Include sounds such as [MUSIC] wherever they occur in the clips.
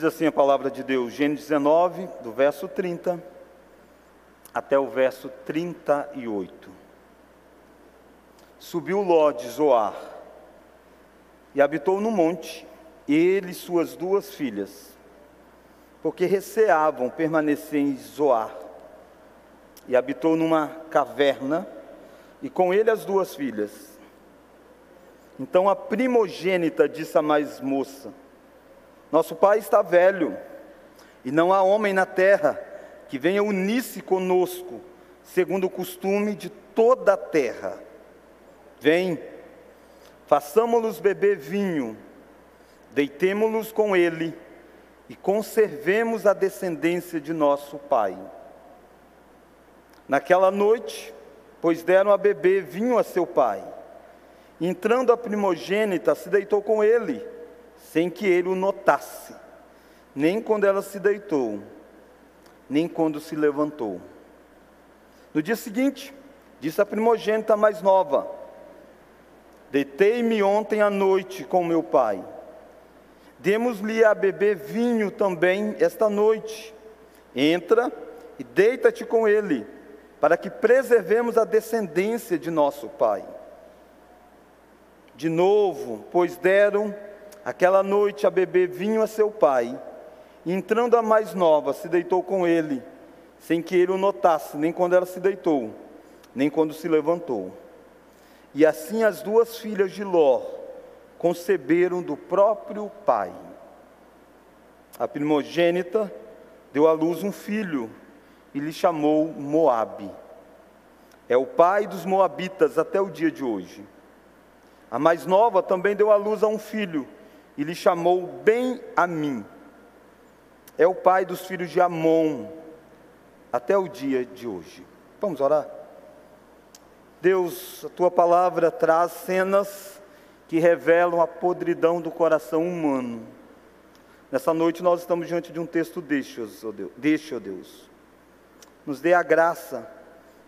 Diz assim a palavra de Deus, Gênesis 19, do verso 30 até o verso 38. Subiu Ló de Zoar e habitou no monte, ele e suas duas filhas, porque receavam permanecer em Zoar. E habitou numa caverna, e com ele as duas filhas. Então a primogênita disse à mais moça: Nosso pai está velho, e não há homem na terra que venha unir-se conosco, segundo o costume de toda a terra. Vem, façamos-los beber vinho, deitemo-los com ele e conservemos a descendência de nosso pai. Naquela noite, pois deram a beber vinho a seu pai. Entrando a primogênita, se deitou com ele, sem que ele o notasse, nem quando ela se deitou, nem quando se levantou. No dia seguinte, disse a primogênita mais nova: Deitei-me ontem à noite com meu pai. Demos-lhe a beber vinho também esta noite. Entra e deita-te com ele, para que preservemos a descendência de nosso pai. De novo, pois deram aquela noite a beber vinho a seu pai. E entrando a mais nova, se deitou com ele, sem que ele o notasse, nem quando ela se deitou, nem quando se levantou. E assim as duas filhas de Ló conceberam do próprio pai. A primogênita deu à luz um filho e lhe chamou Moabe. É o pai dos moabitas até o dia de hoje. A mais nova também deu à luz a um filho e lhe chamou bem a mim. É o pai dos filhos de Amon até o dia de hoje. Vamos orar? Deus, a tua palavra traz cenas que revelam a podridão do coração humano. Nessa noite nós estamos diante de um texto deste, ó Deus. Deste, ó Deus. Nos dê a graça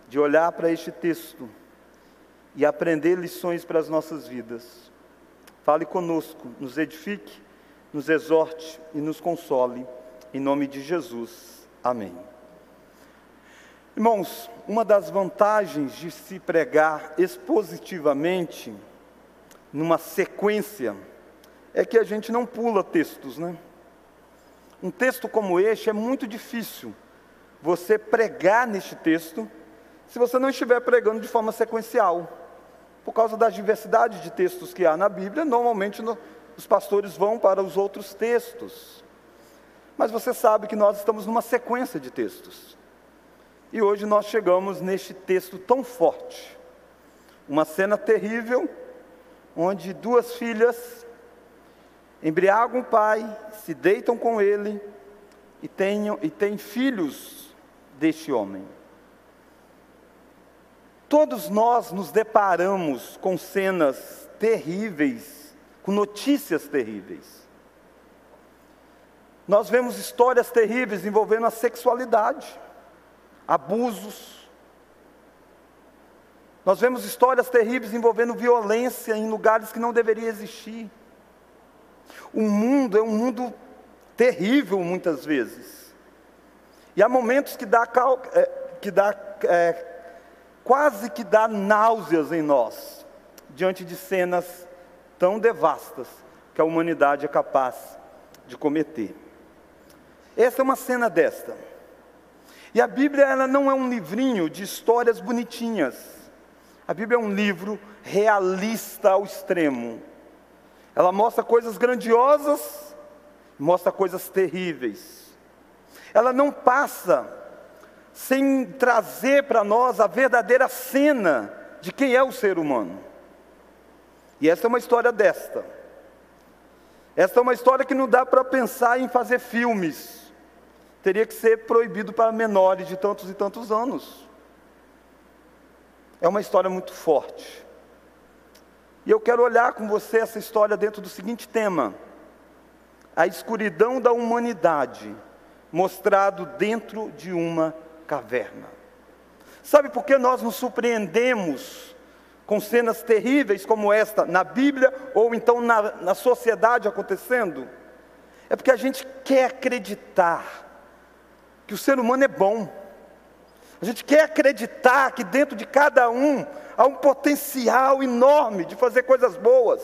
de olhar para este texto e aprender lições para as nossas vidas. Fale conosco, nos edifique, nos exorte e nos console. Em nome de Jesus. Amém. Irmãos, uma das vantagens de se pregar expositivamente, numa sequência, é que a gente não pula textos, né? Um texto como este é muito difícil você pregar neste texto se você não estiver pregando de forma sequencial. Por causa da diversidade de textos que há na Bíblia, normalmente no, os pastores vão para os outros textos. Mas você sabe que nós estamos numa sequência de textos. E hoje nós chegamos neste texto tão forte. Uma cena terrível, onde duas filhas embriagam o pai, se deitam com ele e têm, e têm filhos deste homem. Todos nós nos deparamos com cenas terríveis, com notícias terríveis. Nós vemos histórias terríveis envolvendo a sexualidade abusos. Nós vemos histórias terríveis envolvendo violência em lugares que não deveria existir. O mundo é um mundo terrível muitas vezes. E há momentos que dá, é, que dá é, quase que dá náuseas em nós, diante de cenas tão devastas que a humanidade é capaz de cometer. Essa é uma cena desta. E a Bíblia ela não é um livrinho de histórias bonitinhas. A Bíblia é um livro realista ao extremo. Ela mostra coisas grandiosas, mostra coisas terríveis. Ela não passa sem trazer para nós a verdadeira cena de quem é o ser humano. E essa é uma história desta. Esta é uma história que não dá para pensar em fazer filmes teria que ser proibido para menores de tantos e tantos anos. É uma história muito forte. E eu quero olhar com você essa história dentro do seguinte tema: a escuridão da humanidade, mostrado dentro de uma caverna. Sabe por que nós nos surpreendemos com cenas terríveis como esta na Bíblia ou então na, na sociedade acontecendo? é porque a gente quer acreditar que o ser humano é bom. A gente quer acreditar que dentro de cada um há um potencial enorme de fazer coisas boas.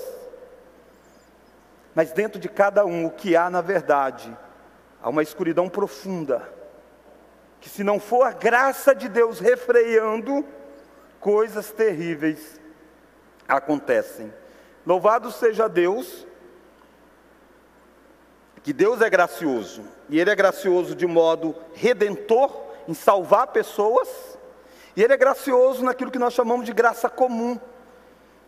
Mas dentro de cada um, o que há na verdade, há uma escuridão profunda, que se não for a graça de Deus refreando, coisas terríveis acontecem. Louvado seja Deus, que Deus é gracioso, e Ele é gracioso de modo redentor, em salvar pessoas, e Ele é gracioso naquilo que nós chamamos de graça comum,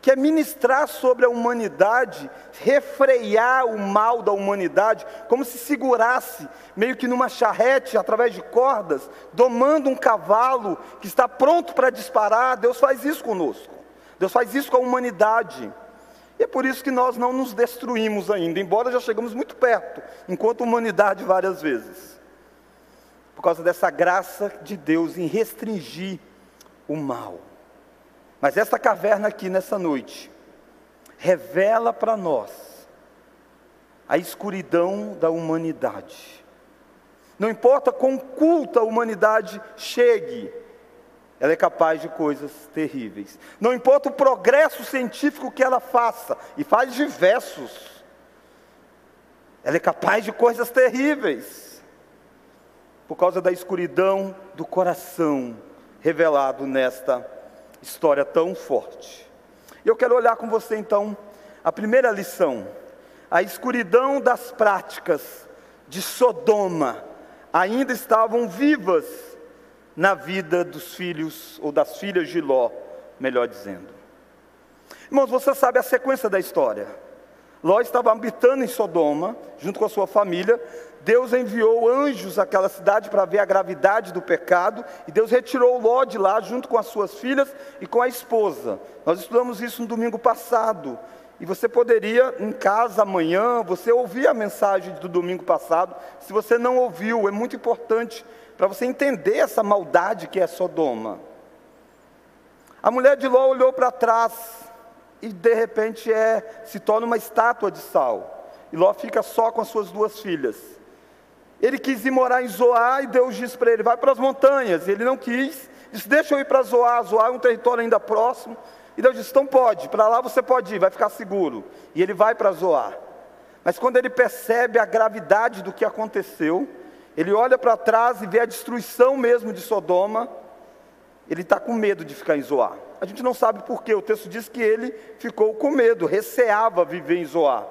que é ministrar sobre a humanidade, refrear o mal da humanidade, como se segurasse, meio que numa charrete, através de cordas, domando um cavalo que está pronto para disparar. Deus faz isso conosco, Deus faz isso com a humanidade. E é por isso que nós não nos destruímos ainda, embora já chegamos muito perto, enquanto humanidade várias vezes. Por causa dessa graça de Deus em restringir o mal. Mas essa caverna aqui nessa noite revela para nós a escuridão da humanidade. Não importa quão culta a humanidade chegue, ela é capaz de coisas terríveis. Não importa o progresso científico que ela faça, e faz diversos, ela é capaz de coisas terríveis, por causa da escuridão do coração revelado nesta história tão forte. Eu quero olhar com você então a primeira lição, a escuridão das práticas de Sodoma ainda estavam vivas na vida dos filhos ou das filhas de Ló, melhor dizendo. Irmãos, você sabe a sequência da história. Ló estava habitando em Sodoma, junto com a sua família. Deus enviou anjos àquela cidade para ver a gravidade do pecado, e Deus retirou Ló de lá, junto com as suas filhas e com a esposa. Nós estudamos isso no domingo passado. E você poderia, em casa amanhã, você ouvir a mensagem do domingo passado. Se você não ouviu, é muito importante para você entender essa maldade que é Sodoma. A mulher de Ló olhou para trás e de repente é, se torna uma estátua de sal. E Ló fica só com as suas duas filhas. Ele quis ir morar em Zoar e Deus disse para ele: vai para as montanhas. E ele não quis, disse: deixa eu ir para Zoar. Zoar é um território ainda próximo. E Deus disse: então pode, para lá você pode ir, vai ficar seguro. E ele vai para Zoar. Mas quando ele percebe a gravidade do que aconteceu, ele olha para trás e vê a destruição mesmo de Sodoma, ele está com medo de ficar em Zoar. A gente não sabe porquê, o texto diz que ele ficou com medo, receava viver em Zoar.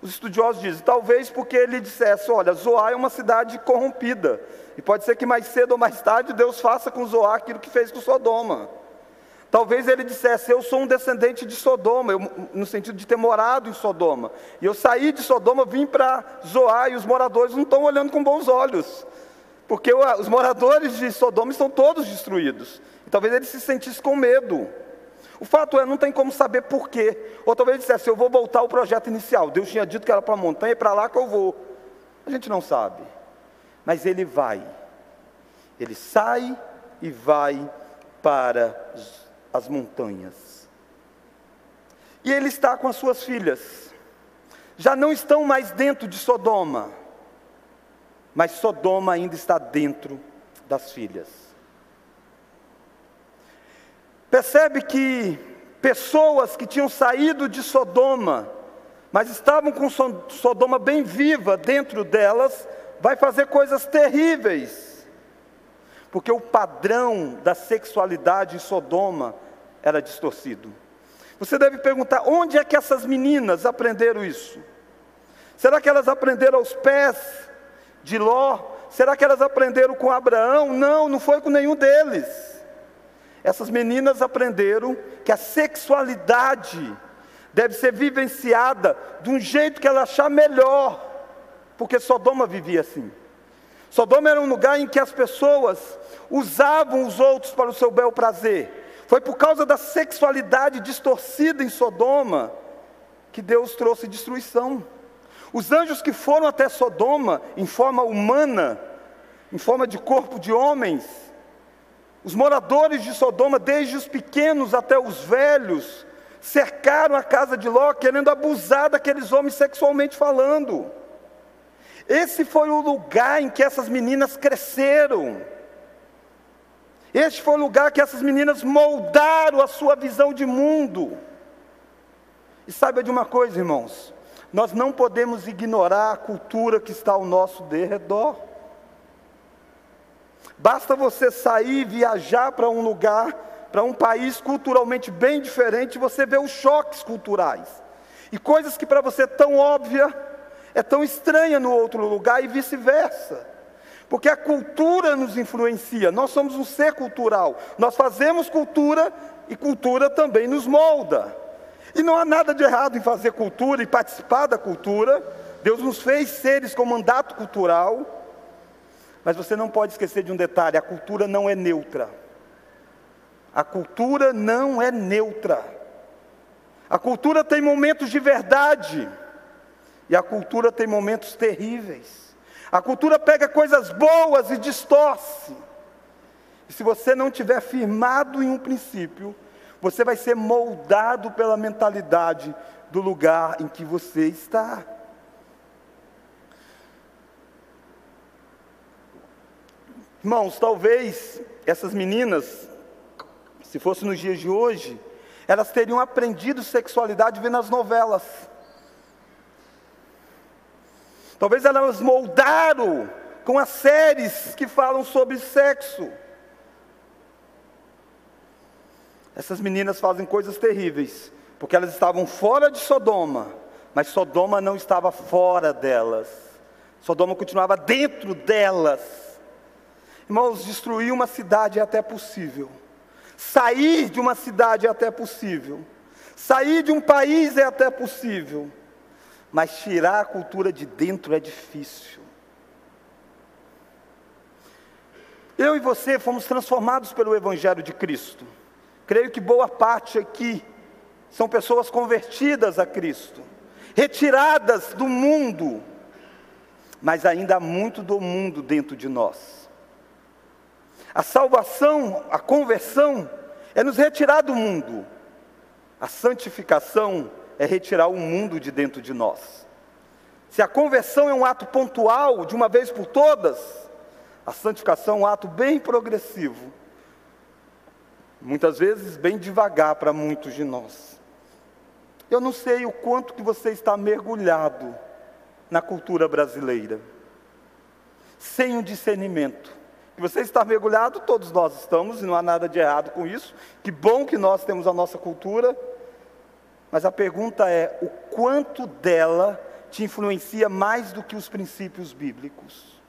Os estudiosos dizem, talvez porque ele dissesse: olha, Zoar é uma cidade corrompida, e pode ser que mais cedo ou mais tarde Deus faça com Zoar aquilo que fez com Sodoma. Talvez ele dissesse: Eu sou um descendente de Sodoma, eu, no sentido de ter morado em Sodoma. E eu saí de Sodoma, vim para Zoar, e os moradores não estão olhando com bons olhos. Porque os moradores de Sodoma estão todos destruídos. E talvez ele se sentisse com medo. O fato é, não tem como saber por quê. Ou talvez dissesse: Eu vou voltar ao projeto inicial. Deus tinha dito que era para a montanha, é para lá que eu vou. A gente não sabe. Mas ele vai. Ele sai e vai para as montanhas. E ele está com as suas filhas. Já não estão mais dentro de Sodoma, mas Sodoma ainda está dentro das filhas. Percebe que pessoas que tinham saído de Sodoma, mas estavam com Sodoma bem viva dentro delas, vai fazer coisas terríveis porque o padrão da sexualidade em Sodoma era distorcido. Você deve perguntar: onde é que essas meninas aprenderam isso? Será que elas aprenderam aos pés de Ló? Será que elas aprenderam com Abraão? Não, não foi com nenhum deles. Essas meninas aprenderam que a sexualidade deve ser vivenciada de um jeito que ela achar melhor, porque Sodoma vivia assim. Sodoma era um lugar em que as pessoas usavam os outros para o seu bel prazer. Foi por causa da sexualidade distorcida em Sodoma que Deus trouxe destruição. Os anjos que foram até Sodoma em forma humana, em forma de corpo de homens, os moradores de Sodoma, desde os pequenos até os velhos, cercaram a casa de Ló, querendo abusar daqueles homens sexualmente falando. Esse foi o lugar em que essas meninas cresceram. Este foi o lugar que essas meninas moldaram a sua visão de mundo. E saiba de uma coisa, irmãos: nós não podemos ignorar a cultura que está ao nosso derredor. Basta você sair, viajar para um lugar, para um país culturalmente bem diferente, você vê os choques culturais. E coisas que para você é tão óbvia, é tão estranha no outro lugar e vice-versa. Porque a cultura nos influencia, nós somos um ser cultural, nós fazemos cultura e cultura também nos molda. E não há nada de errado em fazer cultura e participar da cultura, Deus nos fez seres com mandato cultural, mas você não pode esquecer de um detalhe: a cultura não é neutra. A cultura não é neutra. A cultura tem momentos de verdade, e a cultura tem momentos terríveis. A cultura pega coisas boas e distorce. E se você não tiver firmado em um princípio, você vai ser moldado pela mentalidade do lugar em que você está. Irmãos, talvez essas meninas, se fosse nos dias de hoje, elas teriam aprendido sexualidade vendo as novelas. Talvez elas moldaram com as séries que falam sobre sexo. Essas meninas fazem coisas terríveis, porque elas estavam fora de Sodoma, mas Sodoma não estava fora delas. Sodoma continuava dentro delas. Irmãos, destruir uma cidade é até possível. Sair de uma cidade é até possível. Sair de um país é até possível mas tirar a cultura de dentro é difícil. Eu e você fomos transformados pelo Evangelho de Cristo. Creio que boa parte aqui são pessoas convertidas a Cristo, retiradas do mundo, mas ainda há muito do mundo dentro de nós. A salvação, a conversão, é nos retirar do mundo. A santificação é retirar o mundo de dentro de nós. Se a conversão é um ato pontual, de uma vez por todas, a santificação é um ato bem progressivo. Muitas vezes bem devagar para muitos de nós. Eu não sei o quanto que você está mergulhado na cultura brasileira, sem o discernimento. Que você está mergulhado, todos nós estamos, e não há nada de errado com isso. Que bom que nós temos a nossa cultura, mas a pergunta é: o quanto dela te influencia mais do que os princípios bíblicos?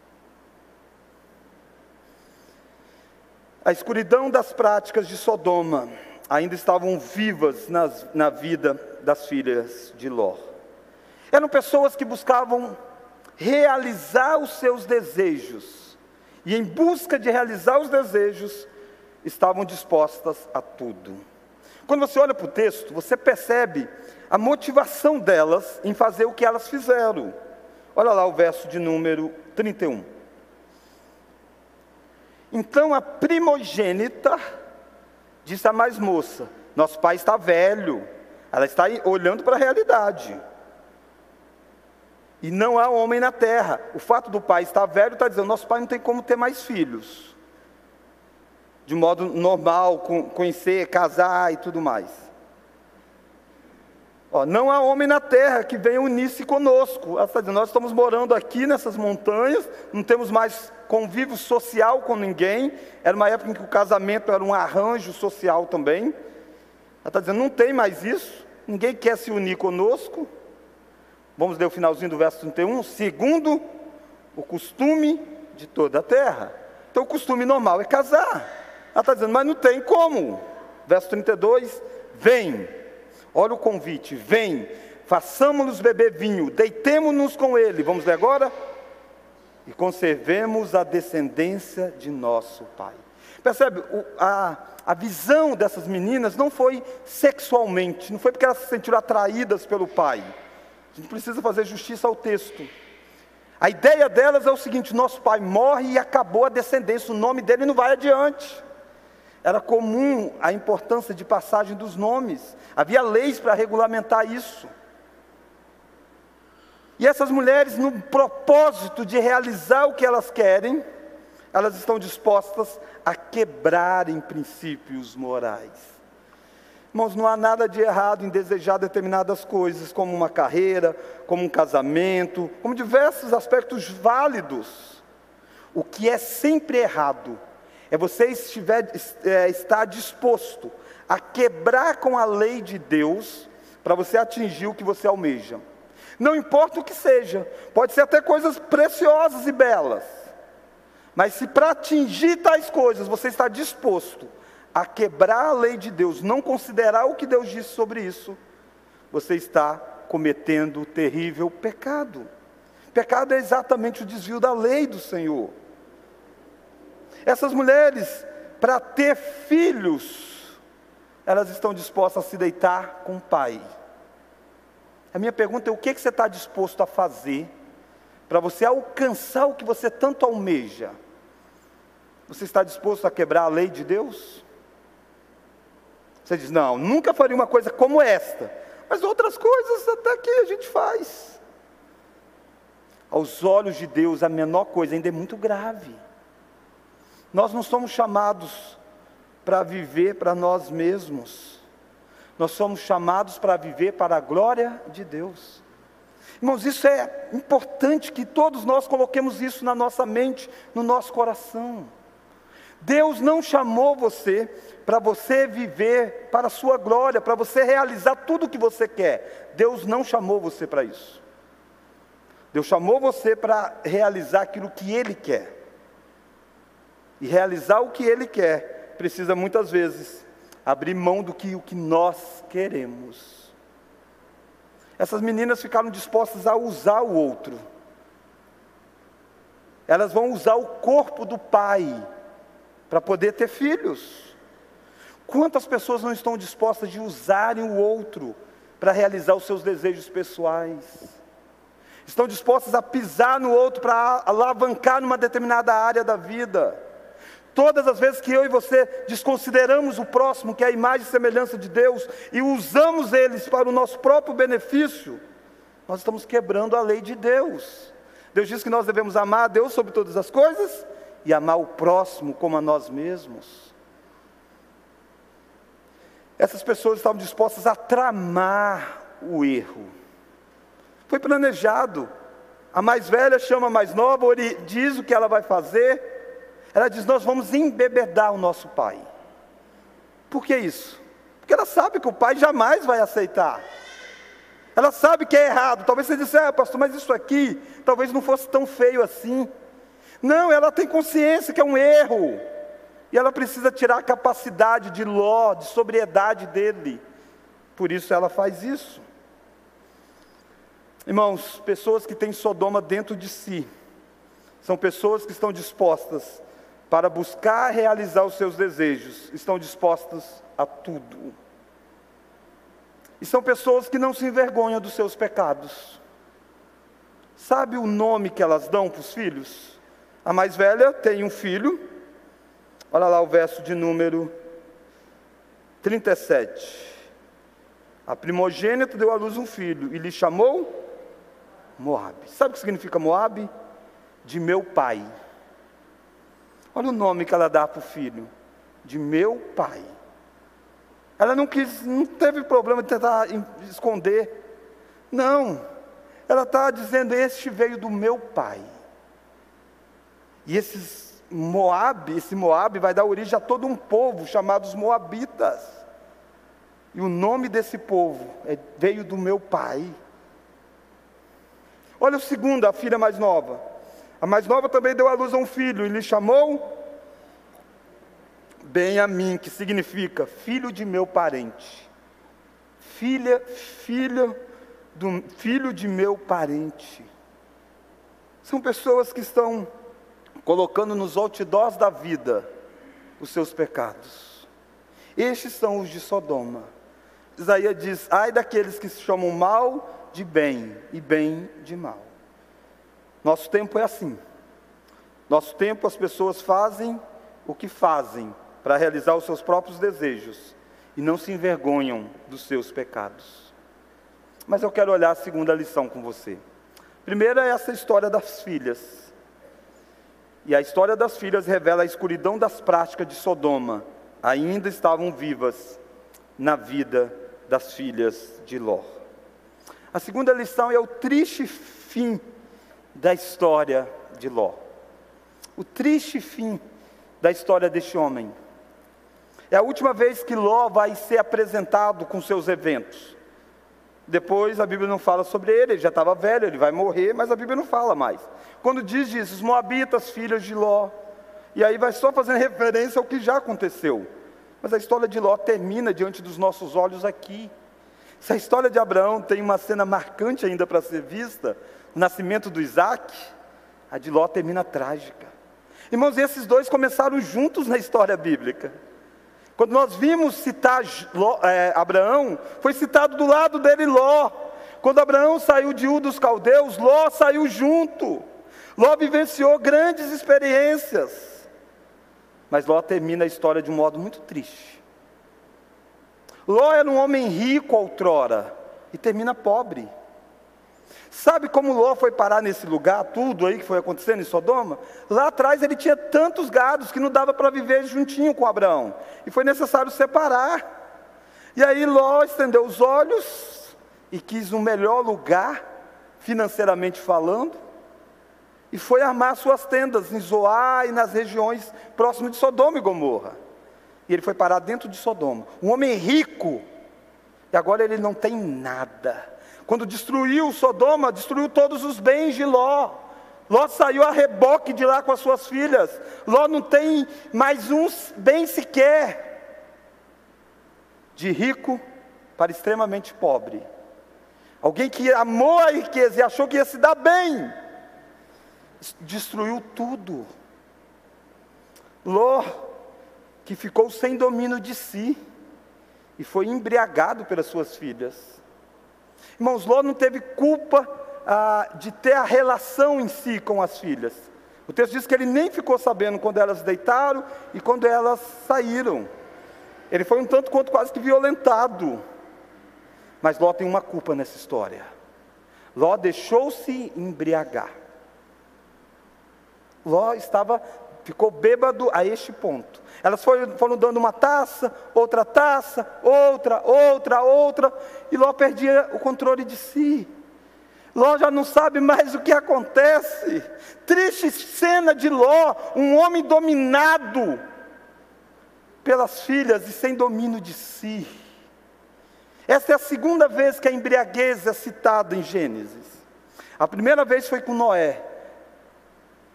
A escuridão das práticas de Sodoma ainda estavam vivas nas, na vida das filhas de Ló. Eram pessoas que buscavam realizar os seus desejos, e em busca de realizar os desejos, estavam dispostas a tudo. Quando você olha para o texto, você percebe a motivação delas em fazer o que elas fizeram. Olha lá o verso de número 31. Então a primogênita disse à mais moça: Nosso pai está velho. Ela está olhando para a realidade. E não há homem na terra. O fato do pai estar velho está dizendo: Nosso pai não tem como ter mais filhos de modo normal, conhecer, casar e tudo mais. Ó, não há homem na terra que venha unir-se conosco. Dizendo, nós estamos morando aqui nessas montanhas, não temos mais convívio social com ninguém. Era uma época em que o casamento era um arranjo social também. Ela está dizendo, não tem mais isso, ninguém quer se unir conosco. Vamos ler o finalzinho do verso 31. Segundo o costume de toda a terra. Então o costume normal é casar. Ela está dizendo, mas não tem como. Verso 32, vem. Olha o convite, vem. Façamos-nos beber vinho, deitemos-nos com ele. Vamos ler agora? E conservemos a descendência de nosso Pai. Percebe? O, a, a visão dessas meninas não foi sexualmente, não foi porque elas se sentiram atraídas pelo pai. A gente precisa fazer justiça ao texto. A ideia delas é o seguinte: nosso pai morre e acabou a descendência, o nome dele não vai adiante. Era comum a importância de passagem dos nomes, havia leis para regulamentar isso. E essas mulheres, no propósito de realizar o que elas querem, elas estão dispostas a quebrarem princípios morais. Irmãos, não há nada de errado em desejar determinadas coisas, como uma carreira, como um casamento, como diversos aspectos válidos. O que é sempre errado é você estiver, é, estar disposto a quebrar com a lei de Deus para você atingir o que você almeja. Não importa o que seja, pode ser até coisas preciosas e belas, mas se para atingir tais coisas você está disposto a quebrar a lei de Deus, não considerar o que Deus disse sobre isso, você está cometendo terrível pecado. Pecado é exatamente o desvio da lei do Senhor. Essas mulheres, para ter filhos, elas estão dispostas a se deitar com o pai. A minha pergunta é: o que, que você está disposto a fazer para você alcançar o que você tanto almeja? Você está disposto a quebrar a lei de Deus? Você diz, não, nunca faria uma coisa como esta, mas outras coisas até que a gente faz. Aos olhos de Deus, a menor coisa ainda é muito grave. Nós não somos chamados para viver para nós mesmos, nós somos chamados para viver para a glória de Deus. Irmãos, isso é importante que todos nós coloquemos isso na nossa mente, no nosso coração. Deus não chamou você para você viver para a sua glória, para você realizar tudo o que você quer. Deus não chamou você para isso. Deus chamou você para realizar aquilo que Ele quer. E realizar o que Ele quer precisa muitas vezes abrir mão do que o que nós queremos. Essas meninas ficaram dispostas a usar o outro. Elas vão usar o corpo do pai para poder ter filhos. Quantas pessoas não estão dispostas de usarem o outro para realizar os seus desejos pessoais? Estão dispostas a pisar no outro para alavancar numa determinada área da vida. Todas as vezes que eu e você desconsideramos o próximo, que é a imagem e semelhança de Deus, e usamos eles para o nosso próprio benefício, nós estamos quebrando a lei de Deus. Deus diz que nós devemos amar a Deus sobre todas as coisas e amar o próximo como a nós mesmos. Essas pessoas estavam dispostas a tramar o erro. Foi planejado. A mais velha chama a mais nova, diz o que ela vai fazer. Ela diz: Nós vamos embebedar o nosso pai. Por que isso? Porque ela sabe que o pai jamais vai aceitar. Ela sabe que é errado. Talvez você disse, ah, pastor, mas isso aqui talvez não fosse tão feio assim. Não, ela tem consciência que é um erro. E ela precisa tirar a capacidade de Ló, de sobriedade dele. Por isso ela faz isso. Irmãos, pessoas que têm Sodoma dentro de si, são pessoas que estão dispostas para buscar realizar os seus desejos, estão dispostas a tudo. E são pessoas que não se envergonham dos seus pecados. Sabe o nome que elas dão para os filhos? A mais velha tem um filho, olha lá o verso de número 37. A primogênita deu à luz um filho e lhe chamou Moabe. Sabe o que significa Moabe? De meu pai. Olha o nome que ela dá para o filho. De meu pai. Ela não quis, não teve problema de tentar esconder. Não. Ela está dizendo: Este veio do meu pai. E esses Moab, esse Moab vai dar origem a todo um povo chamado os Moabitas. E o nome desse povo é, veio do meu pai. Olha o segundo, a filha mais nova. A mais nova também deu à luz a um filho e lhe chamou bem a mim, que significa filho de meu parente. Filha, filha do filho de meu parente. São pessoas que estão colocando nos outdoors da vida os seus pecados. Estes são os de Sodoma. Isaías diz: ai daqueles que se chamam mal de bem e bem de mal. Nosso tempo é assim. Nosso tempo as pessoas fazem o que fazem para realizar os seus próprios desejos e não se envergonham dos seus pecados. Mas eu quero olhar a segunda lição com você. Primeira é essa história das filhas. E a história das filhas revela a escuridão das práticas de Sodoma, ainda estavam vivas na vida das filhas de Ló. A segunda lição é o triste fim da história de Ló. O triste fim da história deste homem. É a última vez que Ló vai ser apresentado com seus eventos. Depois a Bíblia não fala sobre ele, ele já estava velho, ele vai morrer, mas a Bíblia não fala mais. Quando diz diz, os Moabitas, filhos de Ló, e aí vai só fazendo referência ao que já aconteceu. Mas a história de Ló termina diante dos nossos olhos aqui. Se a história de Abraão tem uma cena marcante ainda para ser vista, o nascimento do Isaac, a de Ló termina trágica. Irmãos, esses dois começaram juntos na história bíblica. Quando nós vimos citar é, Abraão, foi citado do lado dele Ló. Quando Abraão saiu de Ur dos Caldeus, Ló saiu junto. Ló vivenciou grandes experiências. Mas Ló termina a história de um modo muito triste. Ló era um homem rico outrora e termina pobre. Sabe como Ló foi parar nesse lugar, tudo aí que foi acontecendo em Sodoma? Lá atrás ele tinha tantos gados que não dava para viver juntinho com Abraão. E foi necessário separar. E aí Ló estendeu os olhos e quis um melhor lugar, financeiramente falando, e foi armar suas tendas em Zoar e nas regiões próximas de Sodoma e Gomorra. E ele foi parar dentro de Sodoma. Um homem rico, e agora ele não tem nada. Quando destruiu Sodoma, destruiu todos os bens de Ló. Ló saiu a reboque de lá com as suas filhas. Ló não tem mais um bem sequer. De rico para extremamente pobre. Alguém que amou a riqueza e achou que ia se dar bem destruiu tudo. Ló, que ficou sem domínio de si e foi embriagado pelas suas filhas. Irmãos, Ló não teve culpa ah, de ter a relação em si com as filhas. O texto diz que ele nem ficou sabendo quando elas deitaram e quando elas saíram. Ele foi um tanto quanto quase que violentado. Mas Ló tem uma culpa nessa história. Ló deixou-se embriagar. Ló estava, ficou bêbado a este ponto. Elas foram, foram dando uma taça, outra taça, outra, outra, outra, e Ló perdia o controle de si. Ló já não sabe mais o que acontece. Triste cena de Ló, um homem dominado pelas filhas e sem domínio de si. Essa é a segunda vez que a embriaguez é citada em Gênesis. A primeira vez foi com Noé.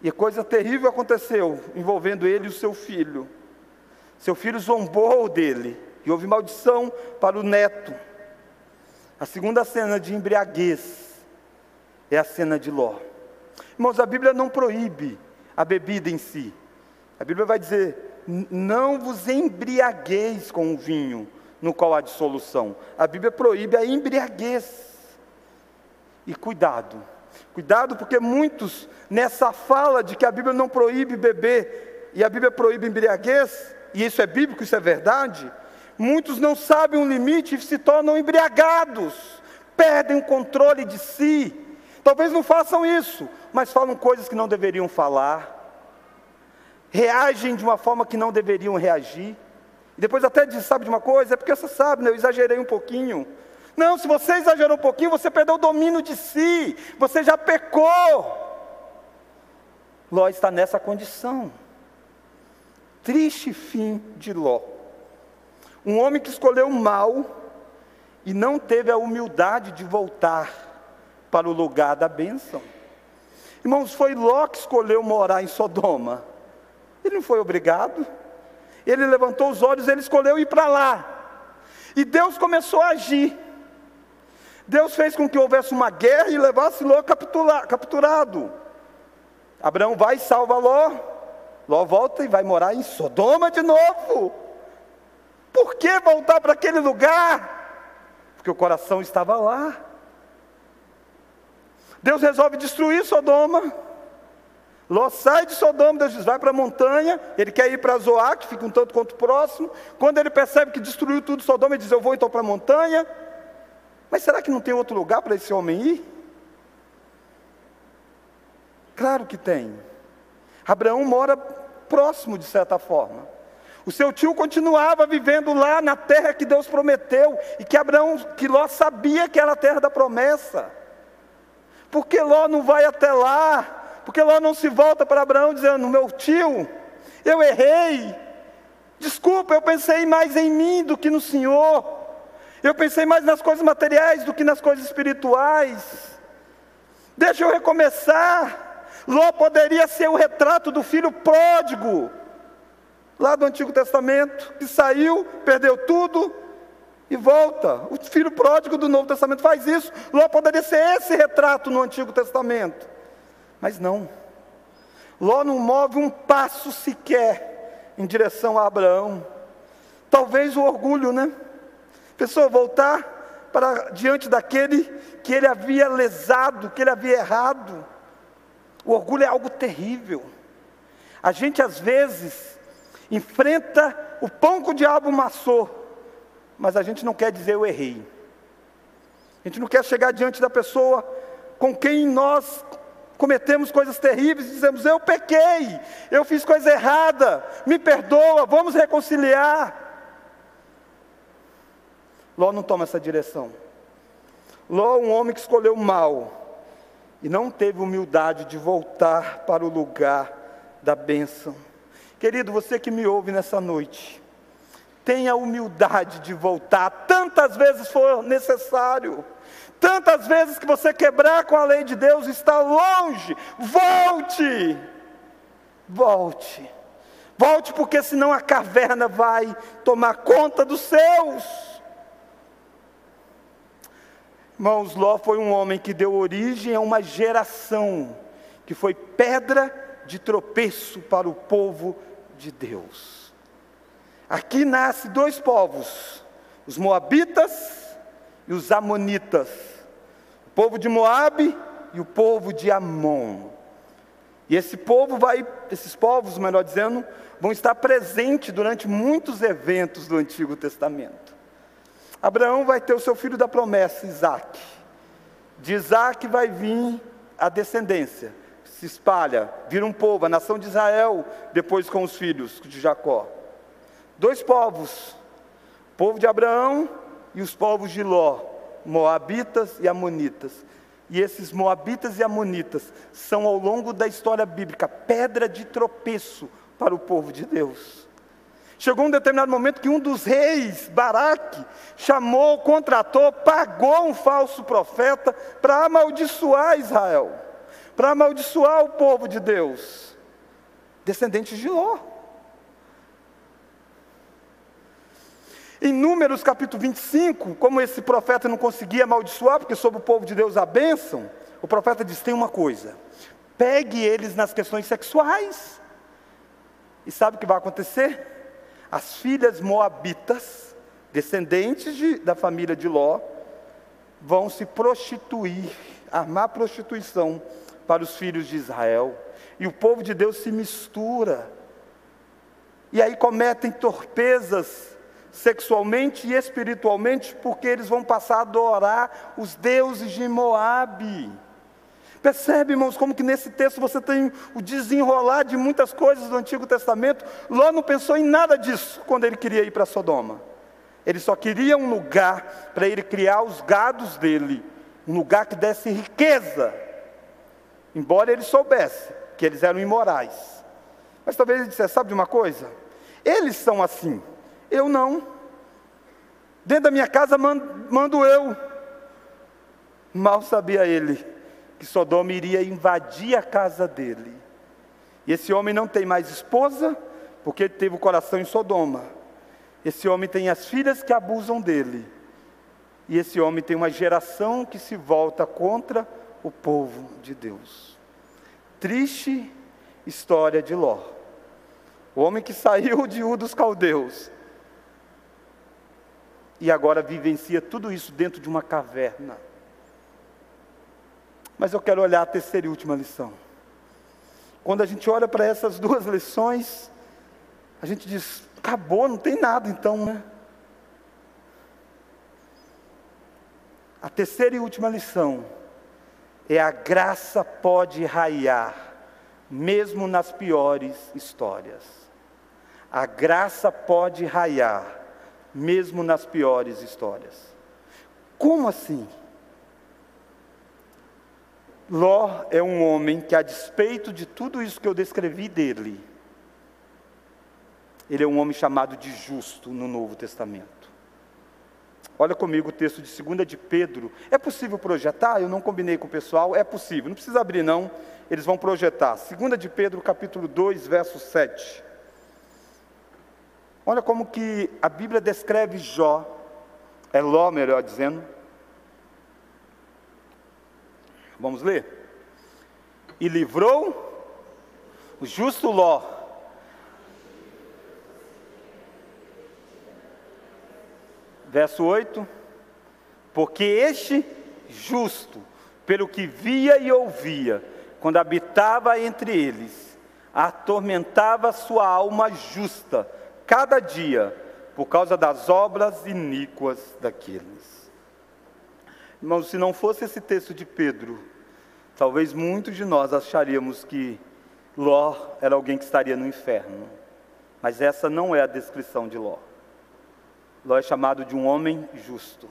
E coisa terrível aconteceu envolvendo ele e o seu filho. Seu filho zombou dele e houve maldição para o neto. A segunda cena de embriaguez é a cena de Ló. Irmãos, a Bíblia não proíbe a bebida em si. A Bíblia vai dizer: não vos embriagueis com o vinho, no qual há dissolução. A Bíblia proíbe a embriaguez. E cuidado, Cuidado, porque muitos, nessa fala de que a Bíblia não proíbe beber e a Bíblia proíbe embriaguez, e isso é bíblico, isso é verdade, muitos não sabem o limite e se tornam embriagados, perdem o controle de si. Talvez não façam isso, mas falam coisas que não deveriam falar, reagem de uma forma que não deveriam reagir. E depois até diz, sabe de uma coisa? É porque você sabe, né? eu exagerei um pouquinho. Não, se você exagerou um pouquinho, você perdeu o domínio de si, você já pecou. Ló está nessa condição. Triste fim de Ló. Um homem que escolheu o mal e não teve a humildade de voltar para o lugar da bênção. Irmãos, foi Ló que escolheu morar em Sodoma. Ele não foi obrigado. Ele levantou os olhos, ele escolheu ir para lá. E Deus começou a agir. Deus fez com que houvesse uma guerra e levasse Ló capturado. Abraão vai e salva Ló. Ló volta e vai morar em Sodoma de novo. Por que voltar para aquele lugar? Porque o coração estava lá. Deus resolve destruir Sodoma. Ló sai de Sodoma, Deus diz: vai para a montanha. Ele quer ir para Zoar, que fica um tanto quanto próximo. Quando ele percebe que destruiu tudo Sodoma, ele diz: eu vou então para a montanha. Mas será que não tem outro lugar para esse homem ir? Claro que tem. Abraão mora próximo, de certa forma. O seu tio continuava vivendo lá na terra que Deus prometeu e que Abraão, que Ló sabia que era a terra da promessa. Por que Ló não vai até lá? Porque Ló não se volta para Abraão dizendo: Meu tio, eu errei. Desculpa, eu pensei mais em mim do que no Senhor. Eu pensei mais nas coisas materiais do que nas coisas espirituais. Deixa eu recomeçar. Ló poderia ser o retrato do filho pródigo lá do Antigo Testamento, que saiu, perdeu tudo e volta. O filho pródigo do Novo Testamento faz isso. Ló poderia ser esse retrato no Antigo Testamento, mas não. Ló não move um passo sequer em direção a Abraão. Talvez o orgulho, né? Pessoa voltar para diante daquele que ele havia lesado, que ele havia errado. O orgulho é algo terrível. A gente às vezes enfrenta o pão que o diabo amassou, mas a gente não quer dizer eu errei. A gente não quer chegar diante da pessoa com quem nós cometemos coisas terríveis e dizemos: Eu pequei, eu fiz coisa errada, me perdoa, vamos reconciliar. Ló não toma essa direção. Ló, um homem que escolheu o mal e não teve humildade de voltar para o lugar da bênção. Querido, você que me ouve nessa noite, tenha humildade de voltar, tantas vezes for necessário, tantas vezes que você quebrar com a lei de Deus, está longe, volte, volte, volte, porque senão a caverna vai tomar conta dos seus. Irmãos, Ló foi um homem que deu origem a uma geração que foi pedra de tropeço para o povo de Deus. Aqui nasce dois povos, os moabitas e os amonitas. O povo de Moabe e o povo de Amon. E esse povo vai, esses povos, melhor dizendo, vão estar presentes durante muitos eventos do Antigo Testamento. Abraão vai ter o seu filho da promessa, Isaac. De Isaac vai vir a descendência se espalha, vira um povo, a nação de Israel, depois com os filhos de Jacó. Dois povos, o povo de Abraão e os povos de Ló, Moabitas e Amonitas. E esses Moabitas e Amonitas são, ao longo da história bíblica, pedra de tropeço para o povo de Deus. Chegou um determinado momento que um dos reis, Baraque, chamou, contratou, pagou um falso profeta para amaldiçoar Israel para amaldiçoar o povo de Deus, descendentes de Ló. Em Números capítulo 25, como esse profeta não conseguia amaldiçoar, porque sobre o povo de Deus a bênção, o profeta diz: tem uma coisa, pegue eles nas questões sexuais. E sabe o que vai acontecer? As filhas moabitas, descendentes de, da família de Ló, vão se prostituir, armar prostituição para os filhos de Israel. E o povo de Deus se mistura. E aí cometem torpezas sexualmente e espiritualmente, porque eles vão passar a adorar os deuses de Moabe. Percebe, irmãos, como que nesse texto você tem o desenrolar de muitas coisas do Antigo Testamento. Ló não pensou em nada disso quando ele queria ir para Sodoma. Ele só queria um lugar para ele criar os gados dele, um lugar que desse riqueza Embora ele soubesse que eles eram imorais. Mas talvez ele dissesse: sabe de uma coisa? Eles são assim, eu não. Dentro da minha casa mando, mando eu. Mal sabia ele que Sodoma iria invadir a casa dele. E esse homem não tem mais esposa, porque ele teve o coração em Sodoma. Esse homem tem as filhas que abusam dele. E esse homem tem uma geração que se volta contra o povo de Deus. Triste história de Ló. O homem que saiu de Ur dos caldeus e agora vivencia tudo isso dentro de uma caverna. Mas eu quero olhar a terceira e última lição. Quando a gente olha para essas duas [LAUGHS] lições, a gente diz: acabou, não tem nada então, né? A terceira e última lição é a graça pode raiar mesmo nas piores histórias. A graça pode raiar, mesmo nas piores histórias. Como assim? Ló é um homem que, a despeito de tudo isso que eu descrevi dele, ele é um homem chamado de justo no Novo Testamento. Olha comigo o texto de 2 de Pedro. É possível projetar? Eu não combinei com o pessoal. É possível. Não precisa abrir, não. Eles vão projetar. 2 de Pedro, capítulo 2, verso 7. Olha como que a Bíblia descreve Jó. É Ló, melhor dizendo. Vamos ler? E livrou o justo Ló. Verso 8: Porque este justo, pelo que via e ouvia, quando habitava entre eles, atormentava sua alma justa, cada dia, por causa das obras iníquas daqueles. Irmãos, se não fosse esse texto de Pedro, talvez muitos de nós acharíamos que Ló era alguém que estaria no inferno. Mas essa não é a descrição de Ló. Ló é chamado de um homem justo.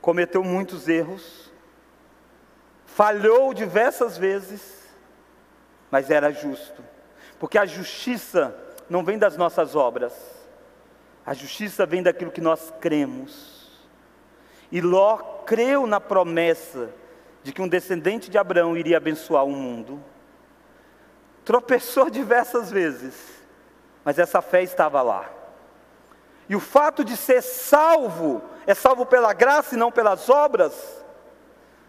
Cometeu muitos erros, falhou diversas vezes, mas era justo. Porque a justiça não vem das nossas obras, a justiça vem daquilo que nós cremos. E Ló creu na promessa de que um descendente de Abraão iria abençoar o mundo. Tropeçou [LAUGHS] diversas vezes, mas essa fé estava lá. E o fato de ser salvo, é salvo pela graça e não pelas obras,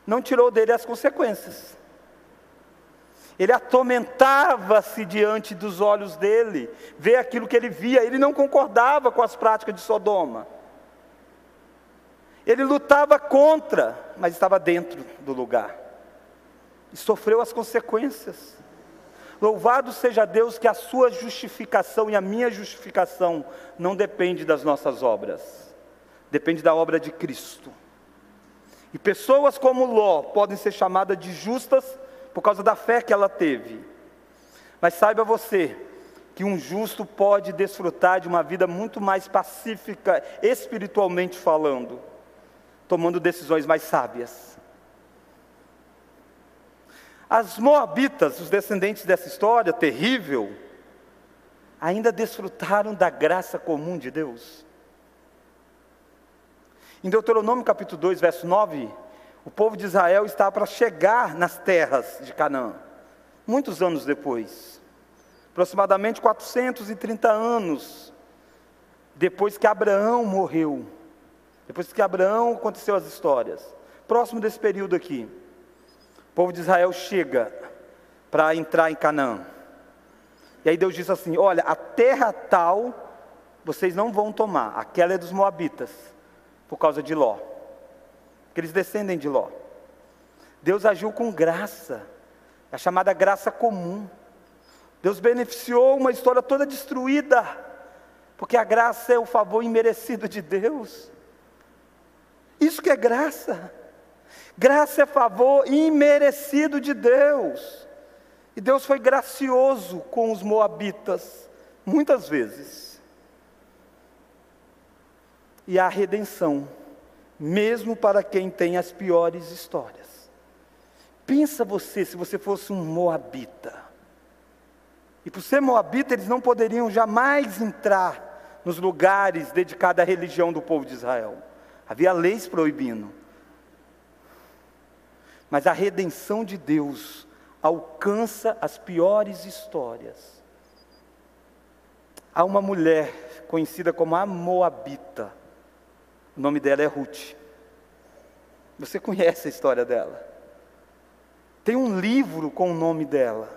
não tirou dele as consequências. Ele atormentava-se diante dos olhos dele, ver aquilo que ele via, ele não concordava com as práticas de Sodoma. Ele lutava contra, mas estava dentro do lugar. E sofreu as consequências. Louvado seja Deus que a sua justificação e a minha justificação não depende das nossas obras. Depende da obra de Cristo. E pessoas como Ló podem ser chamadas de justas por causa da fé que ela teve. Mas saiba você que um justo pode desfrutar de uma vida muito mais pacífica, espiritualmente falando tomando decisões mais sábias. As Moabitas, os descendentes dessa história terrível, ainda desfrutaram da graça comum de Deus. Em Deuteronômio capítulo 2, verso 9, o povo de Israel está para chegar nas terras de Canaã, muitos anos depois, aproximadamente 430 anos depois que Abraão morreu. Depois que Abraão aconteceu as histórias. Próximo desse período aqui, o povo de Israel chega para entrar em Canaã. E aí Deus diz assim: Olha, a terra tal vocês não vão tomar, aquela é dos Moabitas, por causa de Ló, porque eles descendem de Ló. Deus agiu com graça, a chamada graça comum. Deus beneficiou uma história toda destruída, porque a graça é o favor imerecido de Deus. Isso que é graça. Graça é favor imerecido de Deus. E Deus foi gracioso com os moabitas, muitas vezes. E a redenção, mesmo para quem tem as piores histórias. Pensa você se você fosse um moabita. E por ser moabita, eles não poderiam jamais entrar nos lugares dedicados à religião do povo de Israel. Havia leis proibindo. Mas a redenção de Deus alcança as piores histórias. Há uma mulher conhecida como a Moabita. O nome dela é Ruth. Você conhece a história dela? Tem um livro com o nome dela.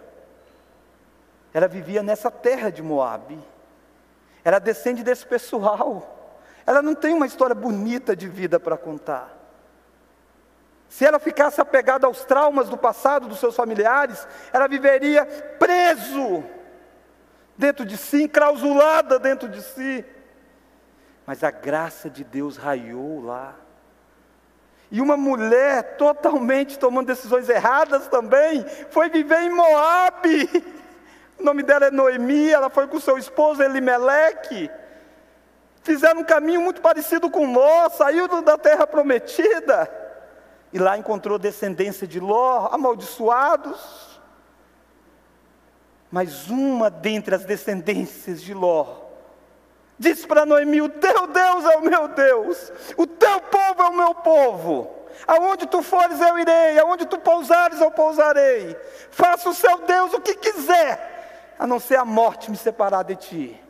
Ela vivia nessa terra de Moabe. Ela descende desse pessoal. Ela não tem uma história bonita de vida para contar. Se ela ficasse apegada aos traumas do passado dos seus familiares, ela viveria preso dentro de si, enclausulada dentro de si. Mas a graça de Deus raiou lá. E uma mulher totalmente tomando decisões erradas também, foi viver em Moabe. [LAUGHS] O nome dela é Noemi, ela foi com seu esposo Elimeleque. Fizeram um caminho muito parecido com Ló, saiu da terra prometida. E lá encontrou descendência de Ló, amaldiçoados. Mas uma dentre as descendências de Ló disse para Noemi: O teu Deus é o meu Deus, o teu povo é o meu povo. Aonde tu fores eu irei, aonde tu pousares eu pousarei. Faça o seu Deus o que quiser, a não ser a morte me separar de ti.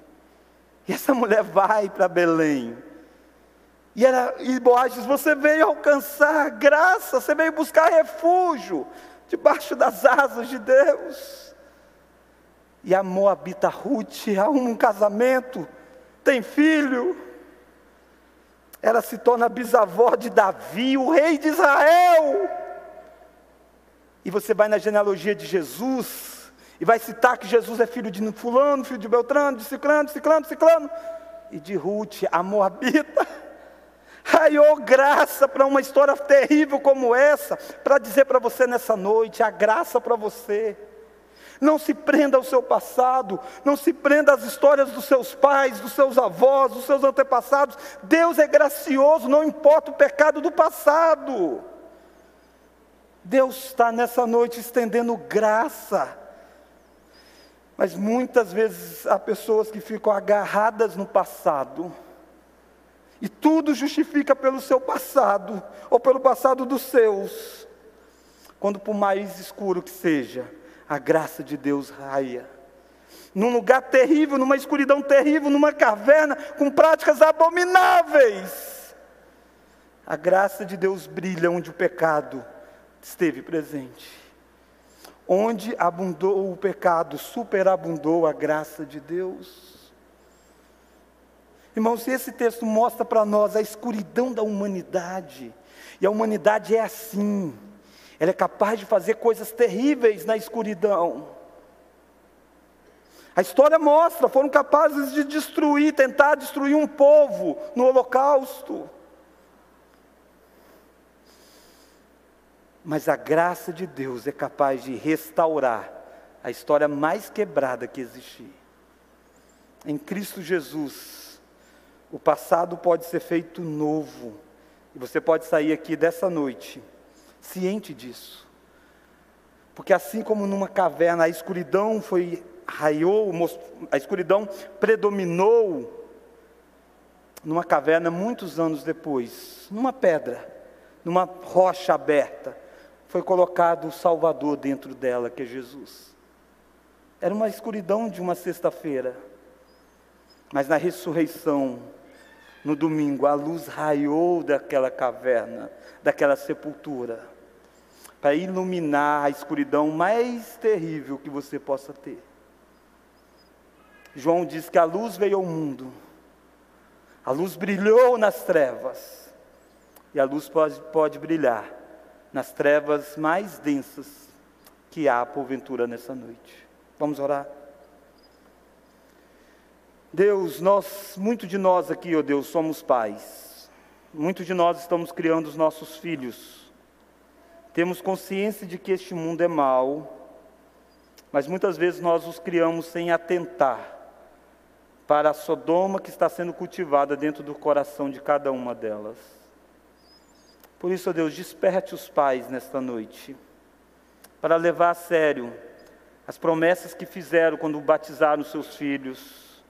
E essa mulher vai para Belém. E, era, e Você veio alcançar graça, você veio buscar refúgio debaixo das asas de Deus. E a Moabita Ruth há um casamento tem filho. Ela se torna bisavó de Davi, o rei de Israel. E você vai na genealogia de Jesus e vai citar que Jesus é filho de fulano, filho de Beltrano, de Ciclano, de Ciclano, de Ciclano, e de Ruth, a Moabita. [LAUGHS] Ai, oh, graça para uma história terrível como essa, para dizer para você nessa noite, a graça para você. Não se prenda ao seu passado, não se prenda às histórias dos seus pais, dos seus avós, dos seus antepassados. Deus é gracioso, não importa o pecado do passado. Deus está nessa noite estendendo graça. Mas muitas vezes há pessoas que ficam agarradas no passado. E tudo justifica pelo seu passado, ou pelo passado dos seus. Quando por mais escuro que seja, a graça de Deus raia. Num lugar terrível, numa escuridão terrível, numa caverna, com práticas abomináveis. A graça de Deus brilha onde o pecado esteve presente. Onde abundou o pecado, superabundou a graça de Deus. Irmãos, se esse texto mostra para nós a escuridão da humanidade, e a humanidade é assim, ela é capaz de fazer coisas terríveis na escuridão. A história mostra, foram capazes de destruir, tentar destruir um povo no Holocausto. Mas a graça de Deus é capaz de restaurar a história mais quebrada que existir. Em Cristo Jesus, o passado pode ser feito novo, e você pode sair aqui dessa noite ciente disso. Porque assim como numa caverna a escuridão foi raiou, a escuridão predominou numa caverna muitos anos depois, numa pedra, numa rocha aberta, foi colocado o Salvador dentro dela, que é Jesus. Era uma escuridão de uma sexta-feira, mas na ressurreição, no domingo, a luz raiou daquela caverna, daquela sepultura para iluminar a escuridão mais terrível que você possa ter. João diz que a luz veio ao mundo, a luz brilhou nas trevas, e a luz pode, pode brilhar nas trevas mais densas que há porventura nessa noite. Vamos orar? Deus, nós, muito de nós aqui, ó oh Deus, somos pais. Muito de nós estamos criando os nossos filhos temos consciência de que este mundo é mau, mas muitas vezes nós os criamos sem atentar para a Sodoma que está sendo cultivada dentro do coração de cada uma delas. Por isso, ó Deus, desperte os pais nesta noite, para levar a sério as promessas que fizeram quando batizaram seus filhos,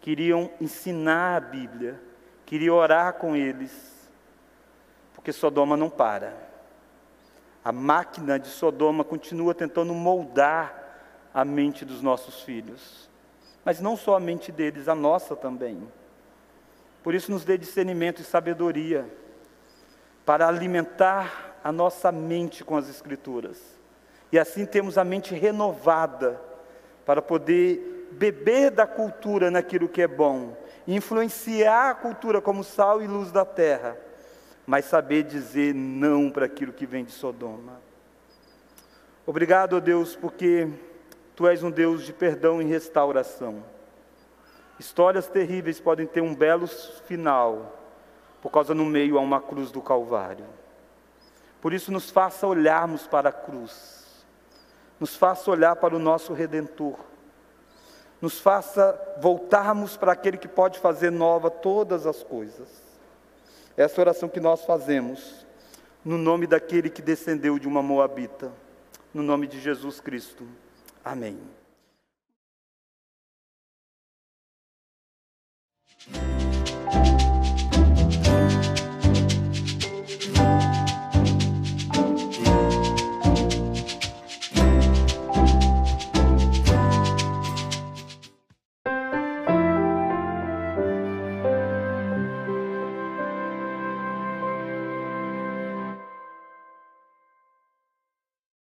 queriam ensinar a Bíblia, queriam orar com eles, porque Sodoma não para. A máquina de Sodoma continua tentando moldar a mente dos nossos filhos. Mas não só a mente deles, a nossa também. Por isso, nos dê discernimento e sabedoria para alimentar a nossa mente com as Escrituras. E assim temos a mente renovada para poder beber da cultura naquilo que é bom, influenciar a cultura como sal e luz da terra mas saber dizer não para aquilo que vem de Sodoma. Obrigado, Deus, porque Tu és um Deus de perdão e restauração. Histórias terríveis podem ter um belo final, por causa no meio há uma cruz do Calvário. Por isso, nos faça olharmos para a cruz, nos faça olhar para o nosso Redentor, nos faça voltarmos para aquele que pode fazer nova todas as coisas. Essa oração que nós fazemos, no nome daquele que descendeu de uma Moabita, no nome de Jesus Cristo. Amém.